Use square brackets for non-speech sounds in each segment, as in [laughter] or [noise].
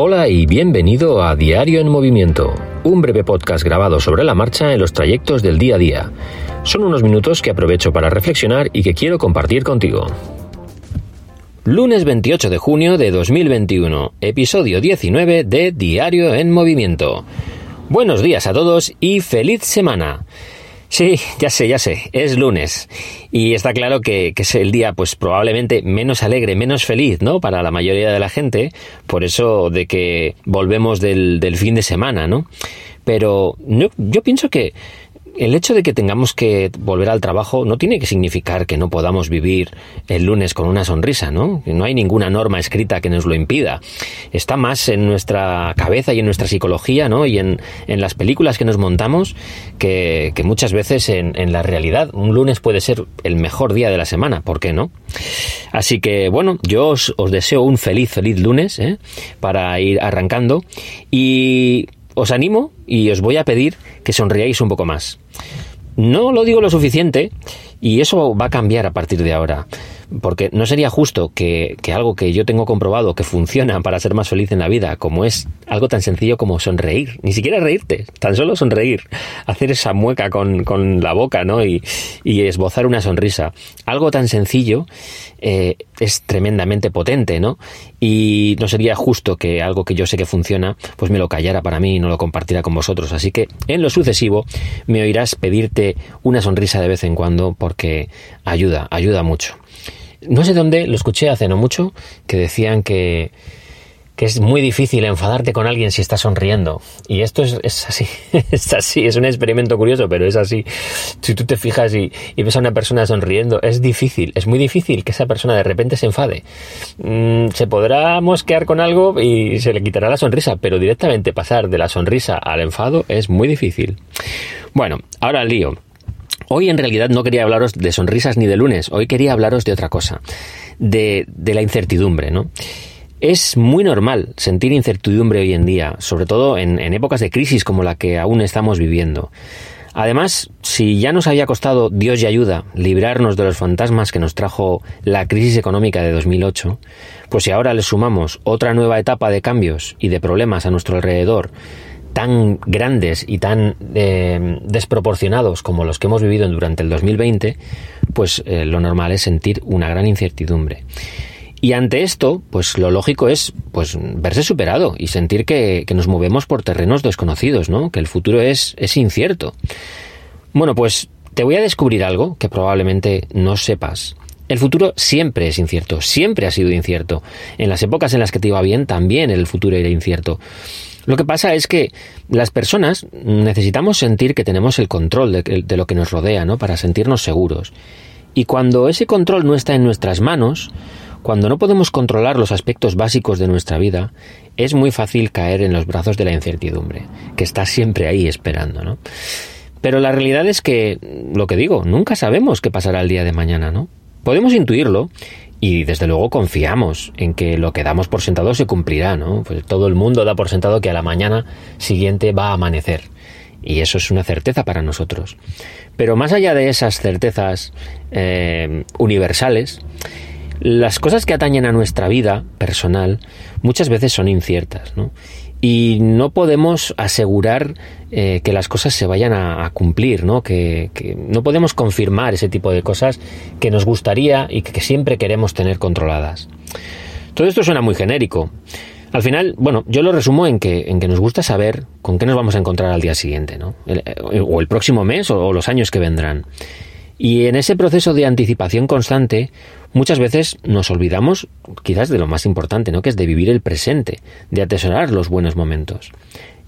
Hola y bienvenido a Diario en Movimiento, un breve podcast grabado sobre la marcha en los trayectos del día a día. Son unos minutos que aprovecho para reflexionar y que quiero compartir contigo. Lunes 28 de junio de 2021, episodio 19 de Diario en Movimiento. Buenos días a todos y feliz semana. Sí, ya sé, ya sé, es lunes. Y está claro que, es el día, pues probablemente menos alegre, menos feliz, ¿no? Para la mayoría de la gente, por eso de que volvemos del, del fin de semana, ¿no? Pero yo pienso que el hecho de que tengamos que volver al trabajo no tiene que significar que no podamos vivir el lunes con una sonrisa, ¿no? No hay ninguna norma escrita que nos lo impida. Está más en nuestra cabeza y en nuestra psicología, ¿no? Y en, las películas que nos montamos que, muchas veces en, en, la realidad. Un lunes puede ser el mejor día de la semana, ¿por qué no? Así que, bueno, yo os, os deseo un feliz, feliz lunes, ¿eh? Para ir arrancando. Y os animo y os voy a pedir que sonriáis un poco más. No lo digo lo suficiente y eso va a cambiar a partir de ahora. Porque no sería justo que, algo que yo tengo comprobado que funciona [laughs] para ser más feliz en la vida, como es algo tan sencillo como sonreír, ni siquiera reírte, tan solo sonreír, [laughs] hacer esa mueca con, la boca, ¿no? Y, esbozar una sonrisa. Algo tan sencillo eh, es tremendamente potente, ¿no? Y no sería justo que algo que yo sé que funciona, pues me lo callara para mí y no lo compartiera con vosotros. Así que en lo sucesivo me oirás pedirte una sonrisa de vez en cuando porque ayuda, ayuda mucho. No sé dónde, lo escuché hace no mucho, que decían que, que es muy difícil enfadarte con alguien si está sonriendo. Y esto es, así, [laughs] es así, es un experimento curioso, pero es así. Si tú te fijas y, ves a una persona sonriendo, es difícil, es muy difícil que esa persona de repente se enfade. Mm, se podrá mosquear con algo y se le quitará la sonrisa, pero directamente pasar de la sonrisa al enfado es muy difícil. Bueno, ahora el lío. Hoy en realidad no quería hablaros de sonrisas ni de lunes, hoy quería hablaros de otra cosa, de, la incertidumbre, ¿no? Es muy normal sentir incertidumbre hoy en día, sobre todo en, épocas de crisis como la que aún estamos viviendo. Además, si ya nos había costado Dios y ayuda librarnos de los fantasmas que nos trajo la crisis económica de 2008, pues si ahora le sumamos otra nueva etapa de cambios y de problemas a nuestro alrededor, tan grandes y tan eh, desproporcionados como los que hemos vivido durante el 2020, pues eh, lo normal es sentir una gran incertidumbre. Y ante esto, pues lo lógico es pues verse superado y sentir que, nos movemos por terrenos desconocidos, ¿no? Que el futuro es, es incierto. Bueno, pues te voy a descubrir algo que probablemente no sepas. El futuro siempre es incierto, siempre ha sido incierto. En las épocas en las que te iba bien, también el futuro era incierto. Lo que pasa es que las personas necesitamos sentir que tenemos el control de, lo que nos rodea, ¿no? Para sentirnos seguros. Y cuando ese control no está en nuestras manos, cuando no podemos controlar los aspectos básicos de nuestra vida, es muy fácil caer en los brazos de la incertidumbre, que está siempre ahí esperando, ¿no? Pero la realidad es que, lo que digo, nunca sabemos qué pasará el día de mañana, ¿no? Podemos intuirlo y desde luego confiamos en que lo que damos por sentado se cumplirá, ¿no? Pues todo el mundo da por sentado que a la mañana siguiente va a amanecer. Y eso es una certeza para nosotros. Pero más allá de esas certezas eh, universales, las cosas que atañen a nuestra vida personal muchas veces son inciertas, ¿no? y no podemos asegurar eh, que las cosas se vayan a, cumplir, ¿no? Que, no podemos confirmar ese tipo de cosas que nos gustaría y que, siempre queremos tener controladas. Todo esto suena muy genérico. Al final, bueno, yo lo resumo en que, en que nos gusta saber con qué nos vamos a encontrar al día siguiente, ¿no? Eh, o el próximo mes o los años que vendrán. Y en ese proceso de anticipación constante, muchas veces nos olvidamos quizás de lo más importante, ¿no? Que es de vivir el presente, de atesorar los buenos momentos.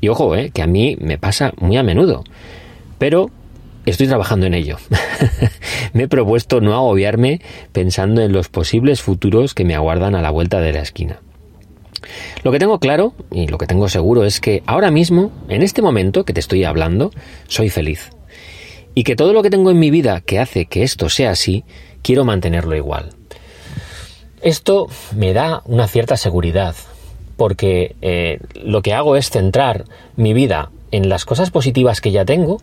Y ojo, ¿eh? que a mí me pasa muy a menudo. Pero estoy trabajando en ello. [laughs] me he propuesto no agobiarme pensando en los posibles futuros que me aguardan a la vuelta de la esquina. Lo que tengo claro y lo que tengo seguro es que ahora mismo, en este momento que te estoy hablando, soy feliz y que todo lo que tengo en mi vida que hace que esto sea así, quiero mantenerlo igual. Esto me da una cierta seguridad, porque eh, lo que hago es centrar mi vida en las cosas positivas que ya tengo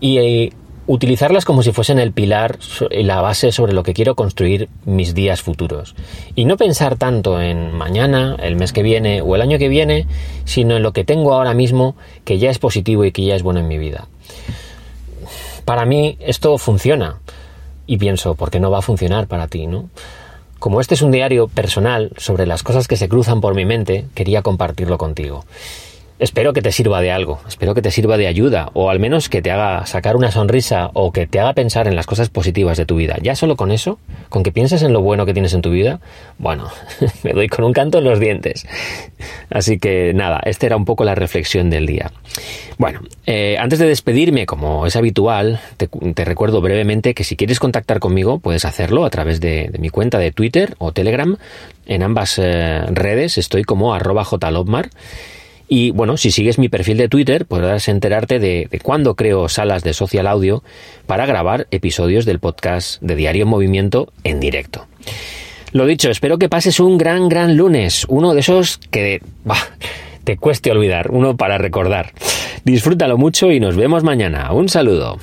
y, utilizarlas como si fuesen el pilar la base sobre lo que quiero construir mis días futuros. Y no pensar tanto en mañana, el mes que viene o el año que viene, sino en lo que tengo ahora mismo que ya es positivo y que ya es bueno en mi vida. Para mí esto funciona y pienso, ¿por qué no va a funcionar para ti, no? Como este es un diario personal sobre las cosas que se cruzan por mi mente, quería compartirlo contigo. Espero que te sirva de algo, espero que te sirva de ayuda, o al menos que te haga sacar una sonrisa o que te haga pensar en las cosas positivas de tu vida. Ya solo con eso, con que pienses en lo bueno que tienes en tu vida, bueno, [laughs] me doy con un canto en los dientes. Así que nada, esta era un poco la reflexión del día. Bueno, eh, antes de despedirme, como es habitual, te, recuerdo brevemente que si quieres contactar conmigo, puedes hacerlo a través de, mi cuenta de Twitter o Telegram. En ambas eh, redes estoy como arroba jlobmar. Y bueno, si sigues mi perfil de Twitter, podrás enterarte de, cuándo creo salas de social audio para grabar episodios del podcast de Diario en Movimiento en directo. Lo dicho, espero que pases un gran, gran lunes, uno de esos que te cueste olvidar, uno para recordar. Disfrútalo mucho y nos vemos mañana. Un saludo.